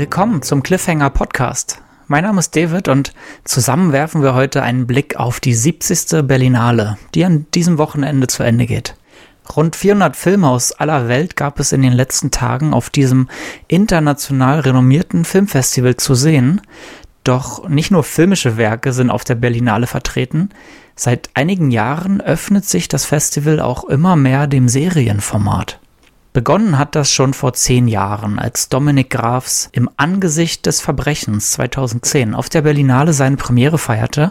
Willkommen zum Cliffhanger Podcast. Mein Name ist David und zusammen werfen wir heute einen Blick auf die 70. Berlinale, die an diesem Wochenende zu Ende geht. Rund 400 Filme aus aller Welt gab es in den letzten Tagen auf diesem international renommierten Filmfestival zu sehen. Doch nicht nur filmische Werke sind auf der Berlinale vertreten. Seit einigen Jahren öffnet sich das Festival auch immer mehr dem Serienformat. Begonnen hat das schon vor zehn Jahren, als Dominik Grafs im Angesicht des Verbrechens 2010 auf der Berlinale seine Premiere feierte,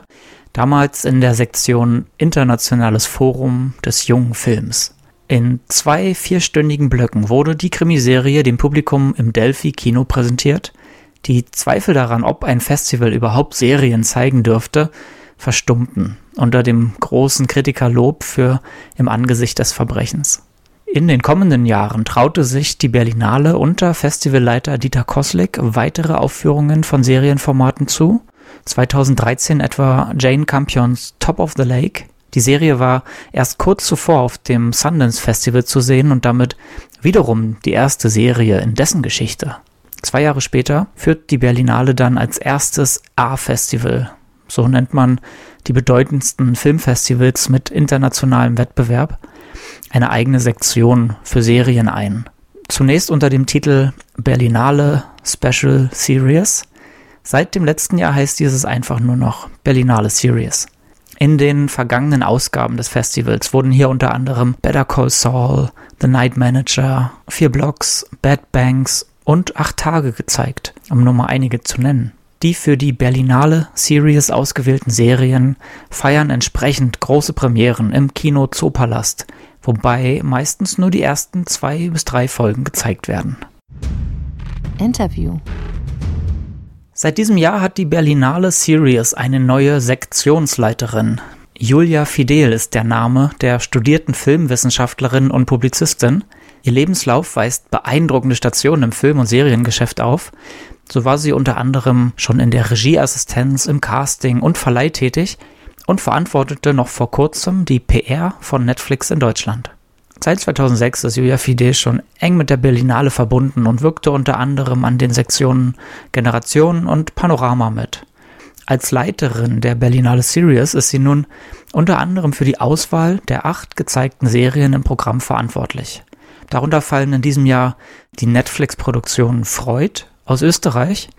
damals in der Sektion Internationales Forum des jungen Films. In zwei vierstündigen Blöcken wurde die Krimiserie dem Publikum im Delphi-Kino präsentiert. Die Zweifel daran, ob ein Festival überhaupt Serien zeigen dürfte, verstummten unter dem großen Kritikerlob für Im Angesicht des Verbrechens. In den kommenden Jahren traute sich die Berlinale unter Festivalleiter Dieter Koslik weitere Aufführungen von Serienformaten zu. 2013 etwa Jane Campions Top of the Lake. Die Serie war erst kurz zuvor auf dem Sundance Festival zu sehen und damit wiederum die erste Serie in dessen Geschichte. Zwei Jahre später führt die Berlinale dann als erstes A-Festival, so nennt man die bedeutendsten Filmfestivals mit internationalem Wettbewerb, eine eigene Sektion für Serien ein. Zunächst unter dem Titel Berlinale Special Series. Seit dem letzten Jahr heißt dieses einfach nur noch Berlinale Series. In den vergangenen Ausgaben des Festivals wurden hier unter anderem Better Call Saul, The Night Manager, Vier Blocks, Bad Banks und Acht Tage gezeigt, um nur mal einige zu nennen. Die für die Berlinale Series ausgewählten Serien feiern entsprechend große Premieren im Kino Zoopalast, wobei meistens nur die ersten zwei bis drei Folgen gezeigt werden. Interview. Seit diesem Jahr hat die Berlinale Series eine neue Sektionsleiterin. Julia Fidel ist der Name der studierten Filmwissenschaftlerin und Publizistin. Ihr Lebenslauf weist beeindruckende Stationen im Film- und Seriengeschäft auf. So war sie unter anderem schon in der Regieassistenz, im Casting und Verleih tätig und verantwortete noch vor kurzem die PR von Netflix in Deutschland. Seit 2006 ist Julia Fide schon eng mit der Berlinale verbunden und wirkte unter anderem an den Sektionen Generation und Panorama mit. Als Leiterin der Berlinale Series ist sie nun unter anderem für die Auswahl der acht gezeigten Serien im Programm verantwortlich. Darunter fallen in diesem Jahr die Netflix-Produktionen Freud aus Österreich,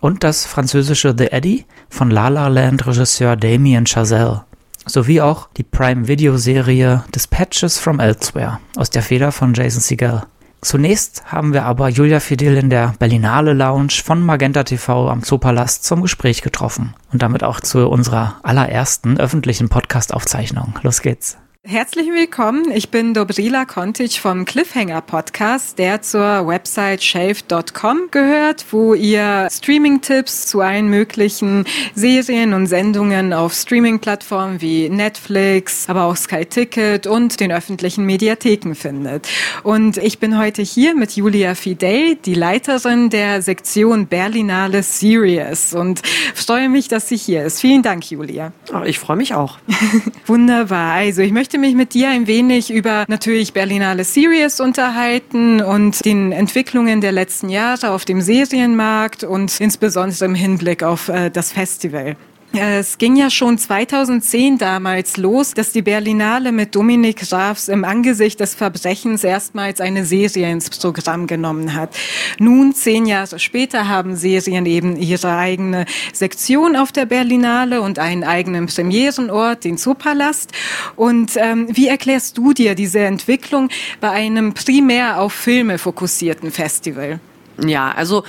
und das französische The Eddie von La La Land Regisseur Damien Chazelle sowie auch die Prime Video Serie Dispatches from Elsewhere aus der Feder von Jason Segel. Zunächst haben wir aber Julia Fidel in der Berlinale Lounge von Magenta TV am Zoopalast zum Gespräch getroffen und damit auch zu unserer allerersten öffentlichen Podcast-Aufzeichnung. Los geht's. Herzlich willkommen. Ich bin Dobrila Kontic vom Cliffhanger Podcast, der zur Website shave.com gehört, wo ihr Streaming-Tipps zu allen möglichen Serien und Sendungen auf Streaming-Plattformen wie Netflix, aber auch Sky Ticket und den öffentlichen Mediatheken findet. Und ich bin heute hier mit Julia Fidel, die Leiterin der Sektion Berlinale Series und freue mich, dass sie hier ist. Vielen Dank, Julia. Oh, ich freue mich auch. Wunderbar. Also ich möchte möchte mich mit dir ein wenig über natürlich Berlinale Series unterhalten und den Entwicklungen der letzten Jahre auf dem Serienmarkt und insbesondere im Hinblick auf äh, das Festival. Es ging ja schon 2010 damals los, dass die Berlinale mit Dominik Grafs im Angesicht des Verbrechens erstmals eine Serie ins Programm genommen hat. Nun, zehn Jahre später, haben Serien eben ihre eigene Sektion auf der Berlinale und einen eigenen Premierenort, den Zoopalast. Und ähm, wie erklärst du dir diese Entwicklung bei einem primär auf Filme fokussierten Festival? Ja, also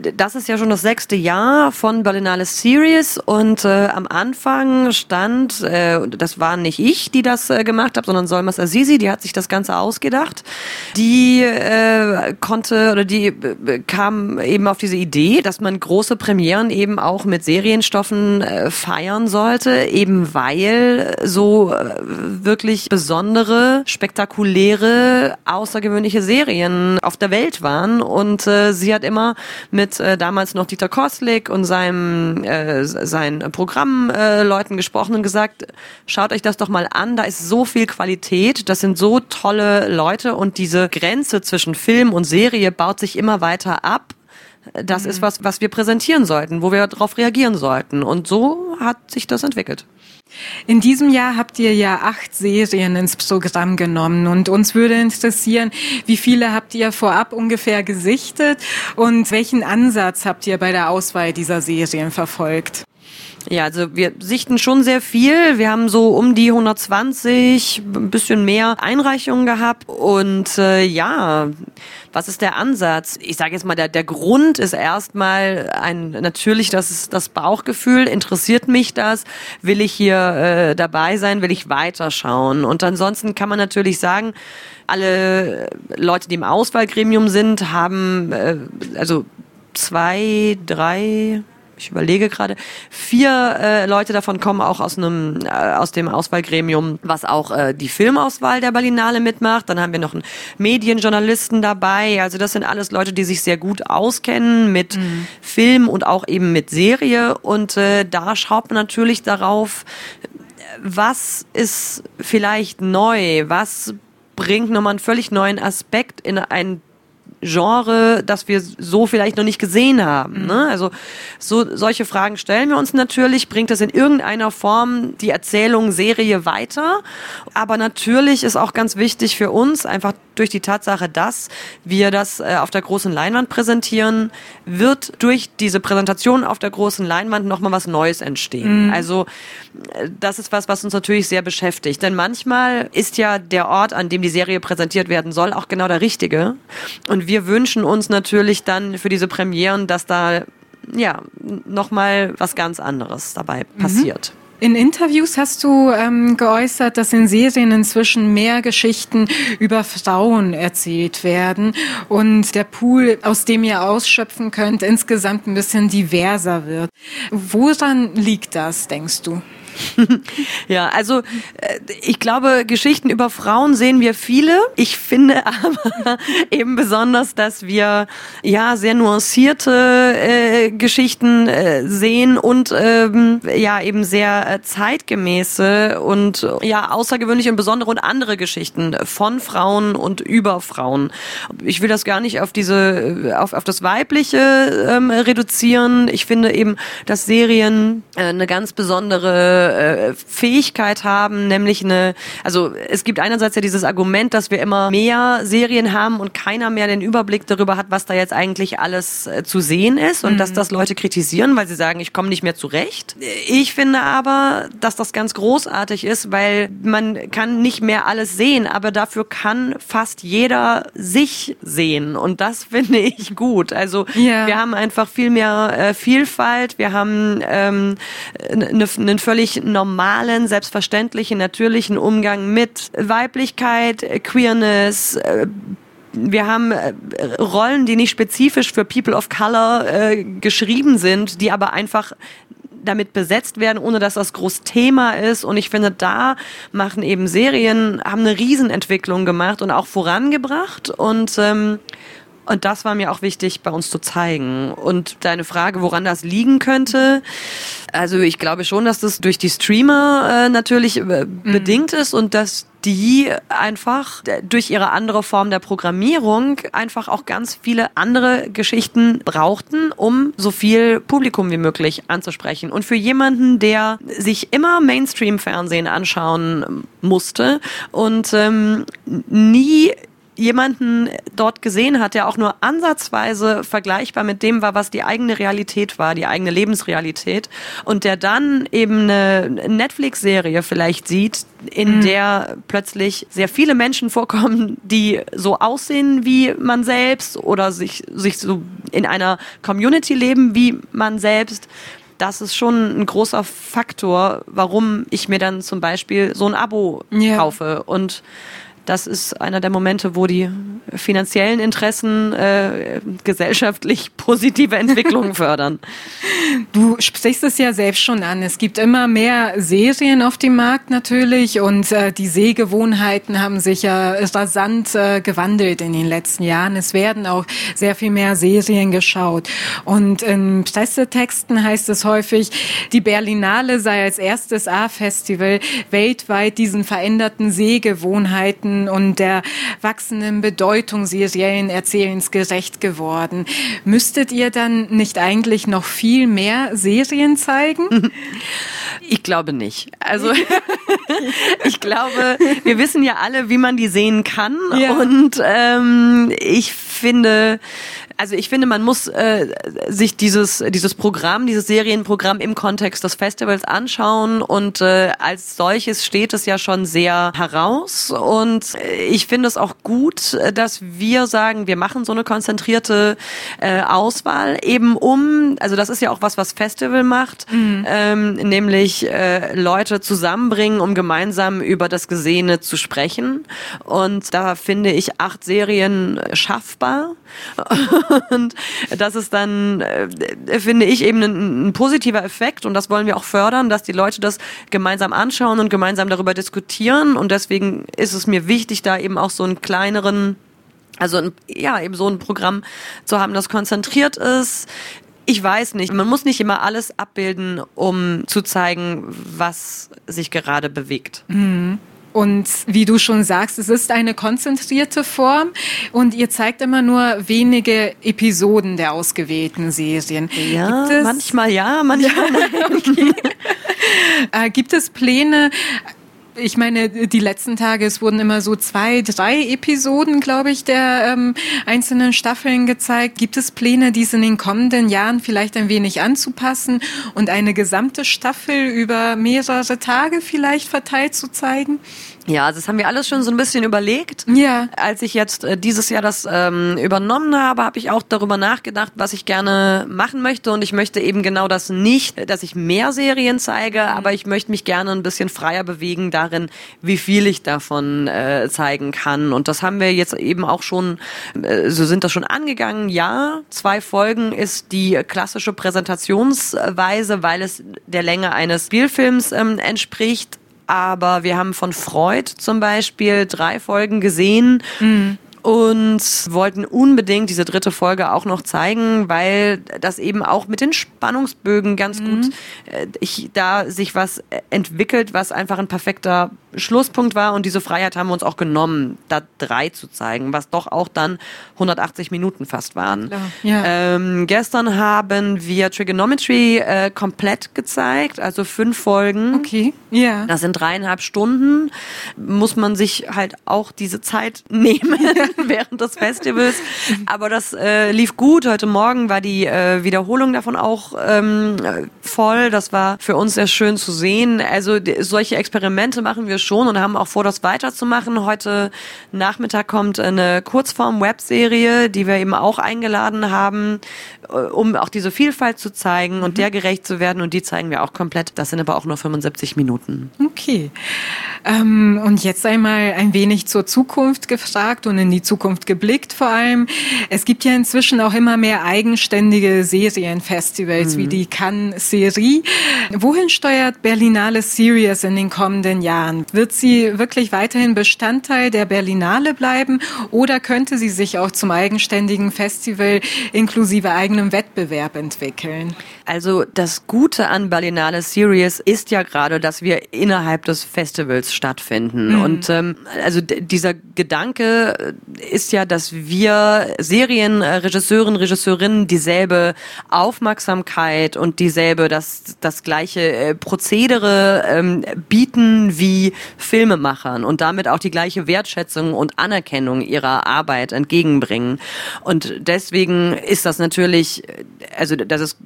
das ist ja schon das sechste Jahr von Berlinale Series und äh, am Anfang stand, äh, das war nicht ich, die das äh, gemacht habe, sondern Solmas Azizi, die hat sich das Ganze ausgedacht. Die äh, konnte oder die äh, kam eben auf diese Idee, dass man große Premieren eben auch mit Serienstoffen äh, feiern sollte, eben weil so äh, wirklich besondere, spektakuläre, außergewöhnliche Serien auf der Welt waren und äh, sie hat immer mit mit äh, damals noch Dieter Koslik und seinem äh, seinen Programmleuten äh, gesprochen und gesagt, schaut euch das doch mal an, da ist so viel Qualität, das sind so tolle Leute und diese Grenze zwischen Film und Serie baut sich immer weiter ab das mhm. ist was, was wir präsentieren sollten, wo wir darauf reagieren sollten. Und so hat sich das entwickelt. In diesem Jahr habt ihr ja acht Serien ins Programm genommen und uns würde interessieren, wie viele habt ihr vorab ungefähr gesichtet und welchen Ansatz habt ihr bei der Auswahl dieser Serien verfolgt? Ja, also wir sichten schon sehr viel. Wir haben so um die 120, ein bisschen mehr Einreichungen gehabt. Und äh, ja, was ist der Ansatz? Ich sage jetzt mal, der, der Grund ist erstmal ein natürlich das das Bauchgefühl. Interessiert mich das? Will ich hier äh, dabei sein? Will ich weiterschauen? Und ansonsten kann man natürlich sagen, alle Leute, die im Auswahlgremium sind, haben äh, also zwei, drei ich überlege gerade, vier äh, Leute davon kommen auch aus einem äh, aus dem Auswahlgremium, was auch äh, die Filmauswahl der Berlinale mitmacht. Dann haben wir noch einen Medienjournalisten dabei. Also das sind alles Leute, die sich sehr gut auskennen mit mhm. Film und auch eben mit Serie. Und äh, da schaut man natürlich darauf, was ist vielleicht neu, was bringt nochmal einen völlig neuen Aspekt in ein Genre, das wir so vielleicht noch nicht gesehen haben. Mhm. Ne? Also so solche Fragen stellen wir uns natürlich. Bringt es in irgendeiner Form die Erzählung, Serie weiter? Aber natürlich ist auch ganz wichtig für uns, einfach durch die Tatsache, dass wir das äh, auf der großen Leinwand präsentieren, wird durch diese Präsentation auf der großen Leinwand nochmal was Neues entstehen. Mhm. Also äh, das ist was, was uns natürlich sehr beschäftigt. Denn manchmal ist ja der Ort, an dem die Serie präsentiert werden soll, auch genau der richtige. Und wir wir wünschen uns natürlich dann für diese Premieren, dass da ja nochmal was ganz anderes dabei mhm. passiert. In Interviews hast du ähm, geäußert, dass in Serien inzwischen mehr Geschichten über Frauen erzählt werden und der Pool, aus dem ihr ausschöpfen könnt, insgesamt ein bisschen diverser wird. Woran liegt das, denkst du? ja, also äh, ich glaube, Geschichten über Frauen sehen wir viele. Ich finde aber eben besonders, dass wir ja sehr nuancierte äh, Geschichten äh, sehen und ähm, ja eben sehr äh, zeitgemäße und ja außergewöhnliche und besondere und andere Geschichten von Frauen und über Frauen. Ich will das gar nicht auf diese auf, auf das weibliche ähm, reduzieren. Ich finde eben, dass Serien äh, eine ganz besondere äh, Fähigkeit haben, nämlich eine, also es gibt einerseits ja dieses Argument, dass wir immer mehr Serien haben und keiner mehr den Überblick darüber hat, was da jetzt eigentlich alles äh, zu sehen ist und mhm. dass das Leute kritisieren, weil sie sagen, ich komme nicht mehr zurecht. Ich finde aber, dass das ganz großartig ist, weil man kann nicht mehr alles sehen, aber dafür kann fast jeder sich sehen und das finde ich gut. Also ja. wir haben einfach viel mehr äh, Vielfalt, wir haben ähm, einen völlig normalen, selbstverständlichen, natürlichen Umgang mit Weiblichkeit, Queerness, äh, wir haben äh, Rollen, die nicht spezifisch für People of Color äh, geschrieben sind, die aber einfach damit besetzt werden, ohne dass das groß Thema ist. Und ich finde, da machen eben Serien, haben eine Riesenentwicklung gemacht und auch vorangebracht. Und ähm, und das war mir auch wichtig bei uns zu zeigen. Und deine Frage, woran das liegen könnte, also ich glaube schon, dass das durch die Streamer äh, natürlich äh, mhm. bedingt ist und dass die einfach durch ihre andere Form der Programmierung einfach auch ganz viele andere Geschichten brauchten, um so viel Publikum wie möglich anzusprechen. Und für jemanden, der sich immer Mainstream-Fernsehen anschauen musste und ähm, nie jemanden dort gesehen hat, der auch nur ansatzweise vergleichbar mit dem war, was die eigene Realität war, die eigene Lebensrealität und der dann eben eine Netflix-Serie vielleicht sieht, in mhm. der plötzlich sehr viele Menschen vorkommen, die so aussehen wie man selbst oder sich, sich so in einer Community leben wie man selbst das ist schon ein großer Faktor, warum ich mir dann zum Beispiel so ein Abo ja. kaufe. Und das ist einer der Momente, wo die finanziellen Interessen äh, gesellschaftlich positive Entwicklungen fördern. Du sprichst es ja selbst schon an. Es gibt immer mehr Serien auf dem Markt natürlich und äh, die Sehgewohnheiten haben sich ja rasant äh, gewandelt in den letzten Jahren. Es werden auch sehr viel mehr Serien geschaut. Und in Pressetexten heißt es häufig, die Berlinale sei als erstes A-Festival weltweit diesen veränderten Sehgewohnheiten Jahren und der wachsenden Bedeutung Serienerzählens gerecht geworden. Müsstet ihr dann nicht eigentlich noch viel mehr Serien zeigen? Ich glaube nicht. Also ich glaube, wir wissen ja alle, wie man die sehen kann. Ja. Und ähm, ich finde, also ich finde, man muss äh, sich dieses dieses Programm, dieses Serienprogramm im Kontext des Festivals anschauen und äh, als solches steht es ja schon sehr heraus. Und ich finde es auch gut, dass wir sagen, wir machen so eine konzentrierte äh, Auswahl eben um, also das ist ja auch was, was Festival macht, mhm. ähm, nämlich äh, Leute zusammenbringen, um gemeinsam über das Gesehene zu sprechen. Und da finde ich acht Serien schaffbar Und das ist dann, äh, finde ich, eben ein, ein, positiver Effekt und das wollen wir auch fördern, dass die Leute das gemeinsam anschauen und gemeinsam darüber diskutieren. Und deswegen ist es mir wichtig, da eben auch so einen kleineren also ja, eben so ein Programm zu haben, das konzentriert ist. Ich weiß nicht. Man muss nicht immer alles abbilden, um zu zeigen, was sich gerade bewegt. Mhm. Und wie du schon sagst, es ist eine konzentrierte Form und ihr zeigt immer nur wenige Episoden der ausgewählten Serien. Ja, manchmal ja, manchmal ja, okay. äh, gibt es Pläne, ich meine, die letzten Tage, es wurden immer so zwei, drei Episoden, glaube ich, der ähm, einzelnen Staffeln gezeigt. Gibt es Pläne, dies in den kommenden Jahren vielleicht ein wenig anzupassen und eine gesamte Staffel über mehrere Tage vielleicht verteilt zu zeigen? Ja, also das haben wir alles schon so ein bisschen überlegt. Ja. Als ich jetzt äh, dieses Jahr das ähm, übernommen habe, habe ich auch darüber nachgedacht, was ich gerne machen möchte. Und ich möchte eben genau das nicht, dass ich mehr Serien zeige, mhm. aber ich möchte mich gerne ein bisschen freier bewegen darin, wie viel ich davon äh, zeigen kann. Und das haben wir jetzt eben auch schon, äh, so sind das schon angegangen. Ja, zwei Folgen ist die klassische Präsentationsweise, weil es der Länge eines Spielfilms ähm, entspricht aber wir haben von Freud zum Beispiel drei Folgen gesehen. Mhm und wollten unbedingt diese dritte Folge auch noch zeigen, weil das eben auch mit den Spannungsbögen ganz mhm. gut äh, ich, da sich was entwickelt, was einfach ein perfekter Schlusspunkt war und diese Freiheit haben wir uns auch genommen, da drei zu zeigen, was doch auch dann 180 Minuten fast waren. Ja. Ähm, gestern haben wir Trigonometry äh, komplett gezeigt, also fünf Folgen. Okay, ja. Das sind dreieinhalb Stunden. Muss man sich halt auch diese Zeit nehmen während des Festivals. Aber das äh, lief gut. Heute Morgen war die äh, Wiederholung davon auch ähm, voll. Das war für uns sehr schön zu sehen. Also solche Experimente machen wir schon und haben auch vor, das weiterzumachen. Heute Nachmittag kommt eine Kurzform-Webserie, die wir eben auch eingeladen haben, äh, um auch diese Vielfalt zu zeigen und mhm. der gerecht zu werden. Und die zeigen wir auch komplett. Das sind aber auch nur 75 Minuten. Okay. Ähm, und jetzt einmal ein wenig zur Zukunft gefragt und in die Zukunft geblickt vor allem. Es gibt ja inzwischen auch immer mehr eigenständige Serienfestivals mhm. wie die Cannes Serie. Wohin steuert Berlinale Series in den kommenden Jahren? Wird sie wirklich weiterhin Bestandteil der Berlinale bleiben oder könnte sie sich auch zum eigenständigen Festival inklusive eigenem Wettbewerb entwickeln? Also das Gute an Berlinale Series ist ja gerade, dass wir innerhalb des Festivals stattfinden. Mhm. Und ähm, also dieser Gedanke ist ja, dass wir Serienregisseuren, Regisseurinnen dieselbe Aufmerksamkeit und dieselbe, das, das gleiche äh, Prozedere ähm, bieten wie Filmemachern und damit auch die gleiche Wertschätzung und Anerkennung ihrer Arbeit entgegenbringen. Und deswegen ist das natürlich, also das ist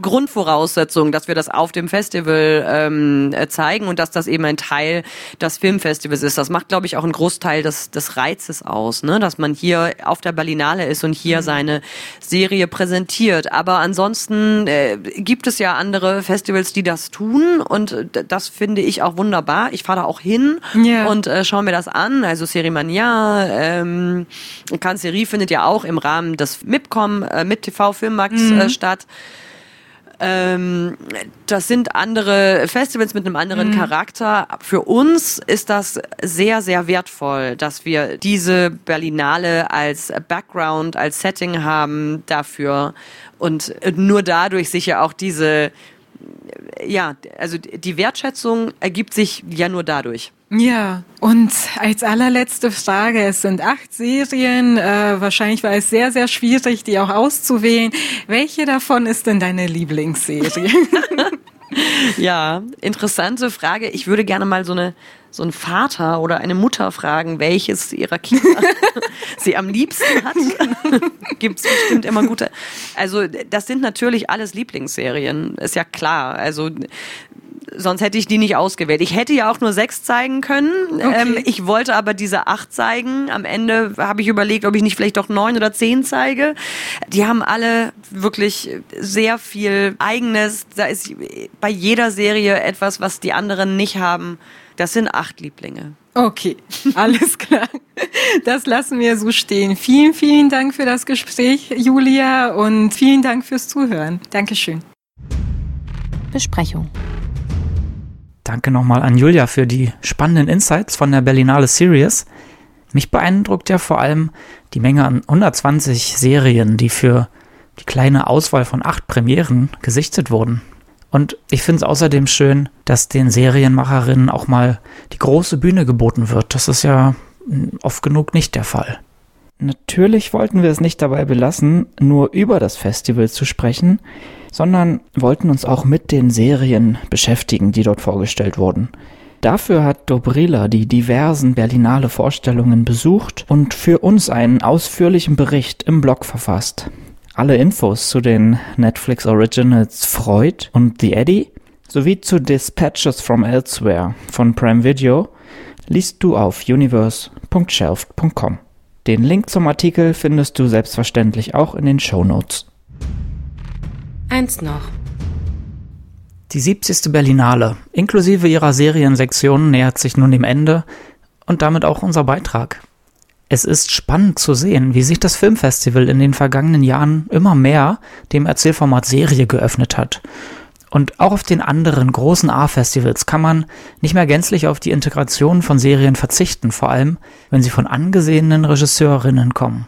Grundvoraussetzung, dass wir das auf dem Festival ähm, zeigen und dass das eben ein Teil des Filmfestivals ist. Das macht, glaube ich, auch einen Großteil des, des Reizes aus, ne? dass man hier auf der Berlinale ist und hier mhm. seine Serie präsentiert. Aber ansonsten äh, gibt es ja andere Festivals, die das tun und das finde ich auch wunderbar. Ich fahre da auch hin yeah. und äh, schaue mir das an. Also Cerimania, ähm, Kanzerie findet ja auch im Rahmen des MIPCOM, äh, MIP TV Filmmarkts mhm. äh, statt. Ähm, das sind andere Festivals mit einem anderen mhm. Charakter. Für uns ist das sehr, sehr wertvoll, dass wir diese Berlinale als Background, als Setting haben dafür und nur dadurch sicher auch diese ja, also die Wertschätzung ergibt sich ja nur dadurch. Ja, und als allerletzte Frage, es sind acht Serien, äh, wahrscheinlich war es sehr, sehr schwierig, die auch auszuwählen. Welche davon ist denn deine Lieblingsserie? ja, interessante Frage. Ich würde gerne mal so eine so ein Vater oder eine Mutter fragen, welches ihrer Kinder sie am liebsten hat. Gibt es bestimmt immer gute. Also das sind natürlich alles Lieblingsserien, ist ja klar. Also sonst hätte ich die nicht ausgewählt. Ich hätte ja auch nur sechs zeigen können. Okay. Ähm, ich wollte aber diese acht zeigen. Am Ende habe ich überlegt, ob ich nicht vielleicht doch neun oder zehn zeige. Die haben alle wirklich sehr viel Eigenes. Da ist bei jeder Serie etwas, was die anderen nicht haben. Das sind acht Lieblinge. Okay, alles klar. Das lassen wir so stehen. Vielen, vielen Dank für das Gespräch, Julia, und vielen Dank fürs Zuhören. Dankeschön. Besprechung. Danke nochmal an Julia für die spannenden Insights von der Berlinale Series. Mich beeindruckt ja vor allem die Menge an 120 Serien, die für die kleine Auswahl von acht Premieren gesichtet wurden. Und ich finde es außerdem schön, dass den Serienmacherinnen auch mal die große Bühne geboten wird. Das ist ja oft genug nicht der Fall. Natürlich wollten wir es nicht dabei belassen, nur über das Festival zu sprechen, sondern wollten uns auch mit den Serien beschäftigen, die dort vorgestellt wurden. Dafür hat Dobrila die diversen Berlinale Vorstellungen besucht und für uns einen ausführlichen Bericht im Blog verfasst. Alle Infos zu den Netflix Originals Freud und The Eddie sowie zu Dispatches from Elsewhere von Prime Video liest du auf universe.shelf.com. Den Link zum Artikel findest du selbstverständlich auch in den Show Notes. Eins noch. Die 70. Berlinale, inklusive ihrer Seriensektion, nähert sich nun dem Ende und damit auch unser Beitrag. Es ist spannend zu sehen, wie sich das Filmfestival in den vergangenen Jahren immer mehr dem Erzählformat Serie geöffnet hat. Und auch auf den anderen großen A-Festivals kann man nicht mehr gänzlich auf die Integration von Serien verzichten, vor allem wenn sie von angesehenen Regisseurinnen kommen.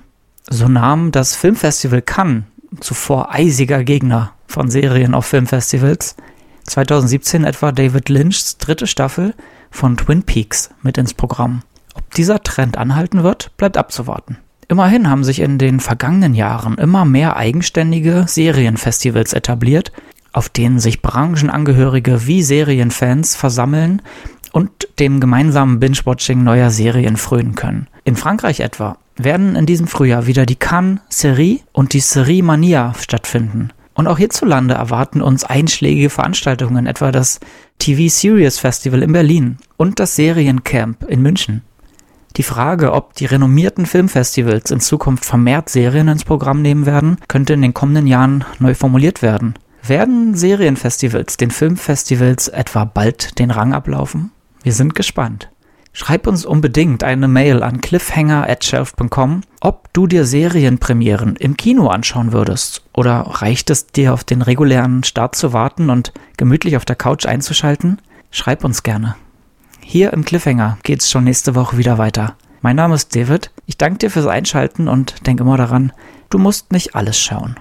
So nahm das Filmfestival Cannes zuvor eisiger Gegner von Serien auf Filmfestivals. 2017 etwa David Lynchs dritte Staffel von Twin Peaks mit ins Programm. Ob dieser Trend anhalten wird, bleibt abzuwarten. Immerhin haben sich in den vergangenen Jahren immer mehr eigenständige Serienfestivals etabliert, auf denen sich Branchenangehörige wie Serienfans versammeln und dem gemeinsamen Binge-Watching neuer Serien frönen können. In Frankreich etwa werden in diesem Frühjahr wieder die Cannes Serie und die Serie Mania stattfinden. Und auch hierzulande erwarten uns einschlägige Veranstaltungen, etwa das TV Series Festival in Berlin und das Seriencamp in München. Die Frage, ob die renommierten Filmfestivals in Zukunft vermehrt Serien ins Programm nehmen werden, könnte in den kommenden Jahren neu formuliert werden. Werden Serienfestivals den Filmfestivals etwa bald den Rang ablaufen? Wir sind gespannt. Schreib uns unbedingt eine Mail an cliffhanger@shelf.com, ob du dir Serienpremieren im Kino anschauen würdest oder reicht es dir auf den regulären Start zu warten und gemütlich auf der Couch einzuschalten? Schreib uns gerne. Hier im Cliffhanger geht's schon nächste Woche wieder weiter. Mein Name ist David. Ich danke dir fürs Einschalten und denk immer daran, du musst nicht alles schauen.